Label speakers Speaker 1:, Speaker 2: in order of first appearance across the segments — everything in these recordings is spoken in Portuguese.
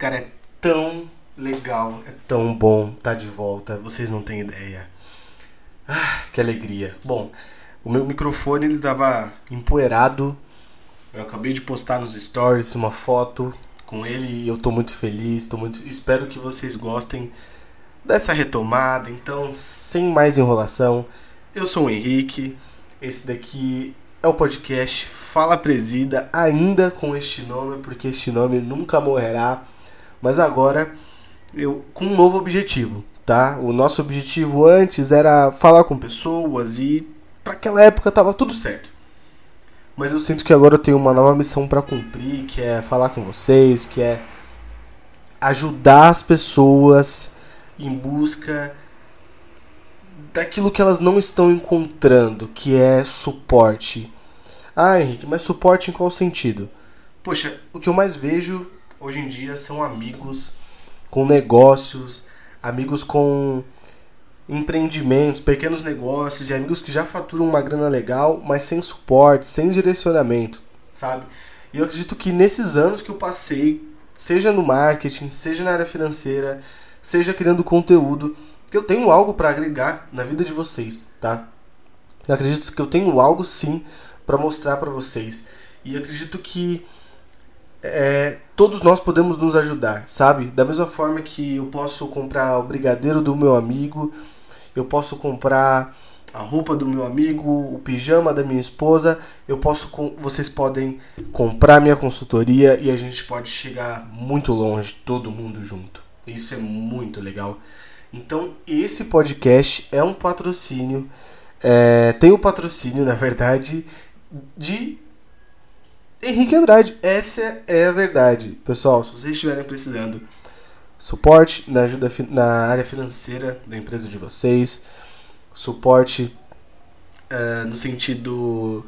Speaker 1: Cara, é tão legal, é tão bom tá de volta, vocês não têm ideia. Ah, que alegria. Bom, o meu microfone ele tava empoeirado. Eu acabei de postar nos stories uma foto com ele e eu tô muito feliz, tô muito, espero que vocês gostem dessa retomada. Então, sem mais enrolação, eu sou o Henrique. Esse daqui é o podcast Fala Presida, ainda com este nome, porque este nome nunca morrerá. Mas agora eu com um novo objetivo, tá? O nosso objetivo antes era falar com pessoas e para aquela época tava tudo certo. Mas eu sinto que agora eu tenho uma nova missão para cumprir, que é falar com vocês, que é ajudar as pessoas em busca daquilo que elas não estão encontrando, que é suporte. Ah, Henrique, mas suporte em qual sentido? Poxa, o que eu mais vejo hoje em dia são amigos com negócios, amigos com empreendimentos, pequenos negócios e amigos que já faturam uma grana legal, mas sem suporte, sem direcionamento, sabe? E eu acredito que nesses anos que eu passei, seja no marketing, seja na área financeira, seja criando conteúdo, que eu tenho algo para agregar na vida de vocês, tá? Eu acredito que eu tenho algo sim para mostrar para vocês. E acredito que é, todos nós podemos nos ajudar, sabe? Da mesma forma que eu posso comprar o brigadeiro do meu amigo, eu posso comprar a roupa do meu amigo, o pijama da minha esposa, eu posso vocês podem comprar minha consultoria e a gente pode chegar muito longe, todo mundo junto. Isso é muito legal. Então, esse podcast é um patrocínio, é, tem o um patrocínio, na verdade, de Henrique Andrade. Essa é a verdade. Pessoal, se vocês estiverem precisando suporte na ajuda na área financeira da empresa de vocês, suporte uh, no sentido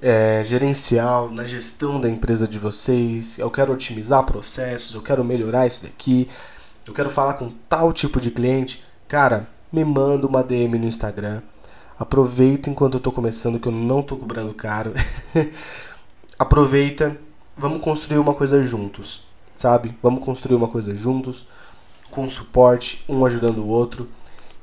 Speaker 1: é, gerencial, na gestão da empresa de vocês, eu quero otimizar processos, eu quero melhorar isso daqui, eu quero falar com tal tipo de cliente, cara, me manda uma DM no Instagram. Aproveita enquanto eu tô começando, que eu não tô cobrando caro. Aproveita, vamos construir uma coisa juntos, sabe? Vamos construir uma coisa juntos, com suporte, um ajudando o outro,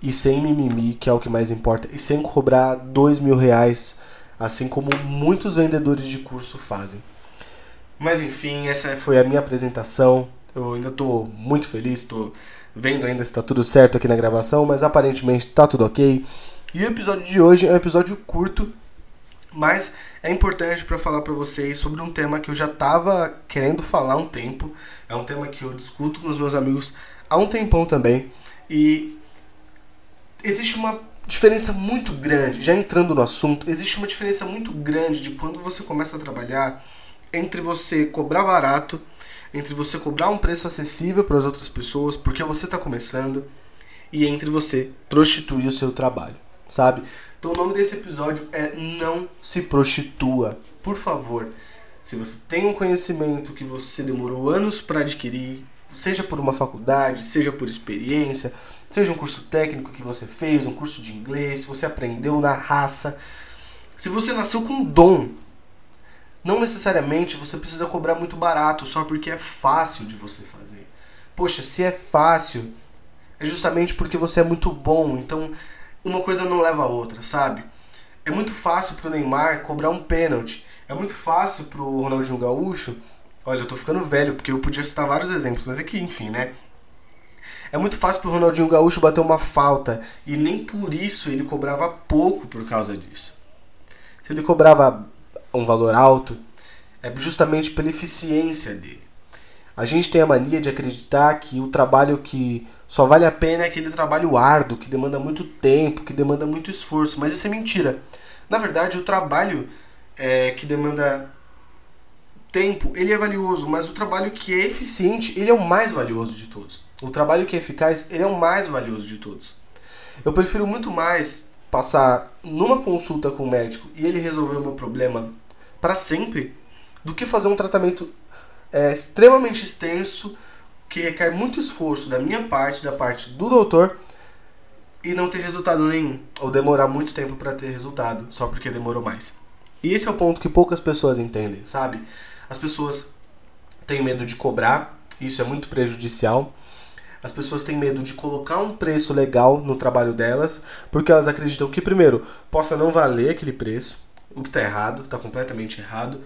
Speaker 1: e sem mimimi, que é o que mais importa, e sem cobrar dois mil reais, assim como muitos vendedores de curso fazem. Mas enfim, essa foi a minha apresentação. Eu ainda estou muito feliz, estou vendo ainda se está tudo certo aqui na gravação, mas aparentemente está tudo ok. E o episódio de hoje é um episódio curto, mas é importante para falar para vocês sobre um tema que eu já estava querendo falar há um tempo. É um tema que eu discuto com os meus amigos há um tempão também. E existe uma diferença muito grande, já entrando no assunto, existe uma diferença muito grande de quando você começa a trabalhar entre você cobrar barato entre você cobrar um preço acessível para as outras pessoas porque você está começando e entre você prostituir o seu trabalho, sabe? Então o nome desse episódio é Não se prostitua. Por favor, se você tem um conhecimento que você demorou anos para adquirir, seja por uma faculdade, seja por experiência, seja um curso técnico que você fez, um curso de inglês, se você aprendeu na raça, se você nasceu com dom não necessariamente você precisa cobrar muito barato só porque é fácil de você fazer. Poxa, se é fácil, é justamente porque você é muito bom. Então, uma coisa não leva a outra, sabe? É muito fácil pro Neymar cobrar um pênalti. É muito fácil pro Ronaldinho Gaúcho. Olha, eu tô ficando velho porque eu podia citar vários exemplos, mas é que, enfim, né? É muito fácil pro Ronaldinho Gaúcho bater uma falta e nem por isso ele cobrava pouco por causa disso. Se ele cobrava um valor alto é justamente pela eficiência dele. A gente tem a mania de acreditar que o trabalho que só vale a pena é aquele trabalho árduo, que demanda muito tempo, que demanda muito esforço, mas isso é mentira. Na verdade, o trabalho é, que demanda tempo, ele é valioso, mas o trabalho que é eficiente, ele é o mais valioso de todos. O trabalho que é eficaz, ele é o mais valioso de todos. Eu prefiro muito mais passar numa consulta com o médico e ele resolver o meu problema para sempre do que fazer um tratamento é, extremamente extenso que requer muito esforço da minha parte, da parte do doutor e não ter resultado nenhum ou demorar muito tempo para ter resultado só porque demorou mais. E esse é o ponto que poucas pessoas entendem, sabe? As pessoas têm medo de cobrar Isso é muito prejudicial. As pessoas têm medo de colocar um preço legal no trabalho delas, porque elas acreditam que, primeiro, possa não valer aquele preço, o que está errado, está completamente errado.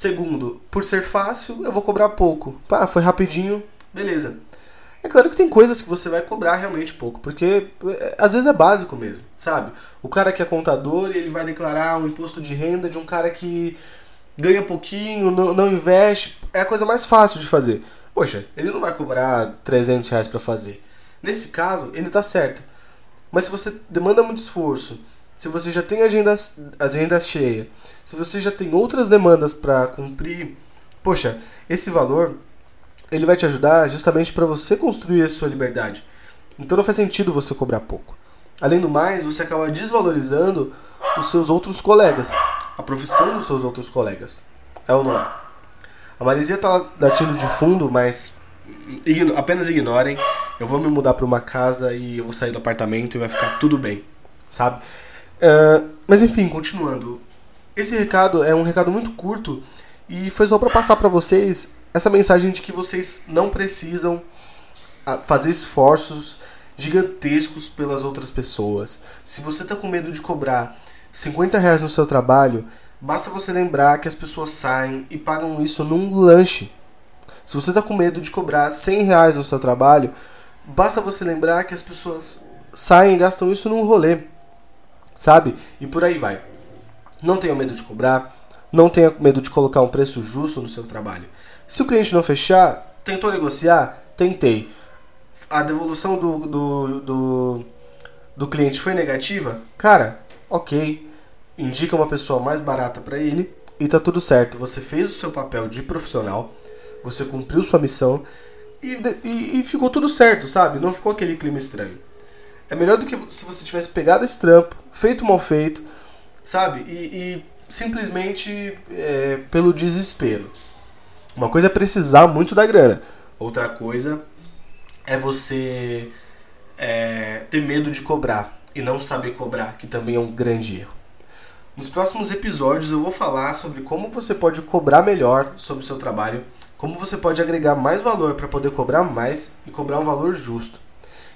Speaker 1: Segundo, por ser fácil, eu vou cobrar pouco. Pá, foi rapidinho, beleza. É claro que tem coisas que você vai cobrar realmente pouco, porque é, às vezes é básico mesmo, sabe? O cara que é contador, ele vai declarar um imposto de renda de um cara que ganha pouquinho, não, não investe, é a coisa mais fácil de fazer. Poxa, ele não vai cobrar 300 reais para fazer. Nesse caso, ele tá certo. Mas se você demanda muito esforço, se você já tem agendas, agenda cheia, se você já tem outras demandas para cumprir, poxa, esse valor ele vai te ajudar justamente para você construir a sua liberdade. Então não faz sentido você cobrar pouco. Além do mais, você acaba desvalorizando os seus outros colegas, a profissão dos seus outros colegas. É ou não é? A Marizinha tá latindo de fundo, mas apenas ignorem. Eu vou me mudar para uma casa e eu vou sair do apartamento e vai ficar tudo bem, sabe? Uh, mas enfim, continuando. Esse recado é um recado muito curto e foi só para passar para vocês essa mensagem de que vocês não precisam ah, fazer esforços gigantescos pelas outras pessoas. Se você está com medo de cobrar 50 reais no seu trabalho, basta você lembrar que as pessoas saem e pagam isso num lanche. Se você está com medo de cobrar 100 reais no seu trabalho, basta você lembrar que as pessoas saem e gastam isso num rolê. Sabe? E por aí vai. Não tenha medo de cobrar, não tenha medo de colocar um preço justo no seu trabalho. Se o cliente não fechar, tentou negociar? Tentei. A devolução do, do, do, do cliente foi negativa? Cara, ok. Indica uma pessoa mais barata para ele e tá tudo certo. Você fez o seu papel de profissional, você cumpriu sua missão e, e, e ficou tudo certo, sabe? Não ficou aquele clima estranho. É melhor do que se você tivesse pegado esse trampo, feito mal feito, sabe? E, e simplesmente é, pelo desespero. Uma coisa é precisar muito da grana, outra coisa é você é, ter medo de cobrar e não saber cobrar, que também é um grande erro. Nos próximos episódios eu vou falar sobre como você pode cobrar melhor sobre o seu trabalho, como você pode agregar mais valor para poder cobrar mais e cobrar um valor justo.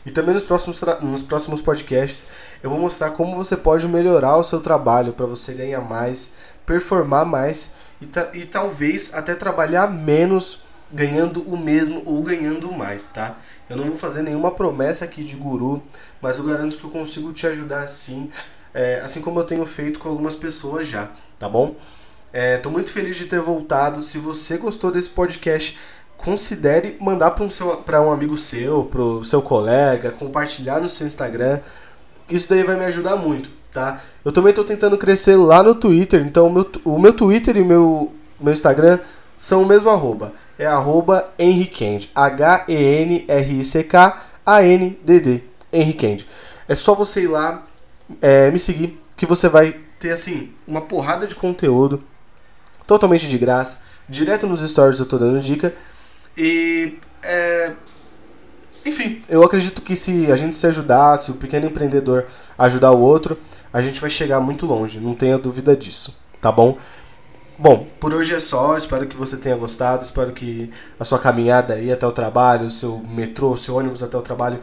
Speaker 1: E também nos próximos, nos próximos podcasts eu vou mostrar como você pode melhorar o seu trabalho para você ganhar mais, performar mais e, ta e talvez até trabalhar menos ganhando o mesmo ou ganhando mais, tá? Eu não vou fazer nenhuma promessa aqui de guru, mas eu garanto que eu consigo te ajudar sim, é, assim como eu tenho feito com algumas pessoas já, tá bom? Estou é, muito feliz de ter voltado. Se você gostou desse podcast, considere mandar para um, um amigo seu, para o seu colega, compartilhar no seu Instagram. Isso daí vai me ajudar muito, tá? Eu também estou tentando crescer lá no Twitter, então o meu, o meu Twitter e o meu, meu Instagram são o mesmo arroba. É arroba Henriquend, H-E-N-R-I-C-K-A-N-D-D, Henriquend. É só você ir lá, é, me seguir, que você vai ter, assim, uma porrada de conteúdo totalmente de graça. Direto nos stories eu tô dando dica. E é, enfim, eu acredito que se a gente se ajudar, se o pequeno empreendedor ajudar o outro, a gente vai chegar muito longe, não tenha dúvida disso, tá bom? Bom, por hoje é só, espero que você tenha gostado, espero que a sua caminhada aí até o trabalho, o seu metrô, o seu ônibus até o trabalho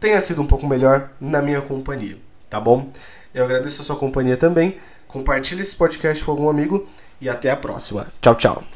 Speaker 1: tenha sido um pouco melhor na minha companhia, tá bom? Eu agradeço a sua companhia também, compartilhe esse podcast com algum amigo e até a próxima. Tchau, tchau.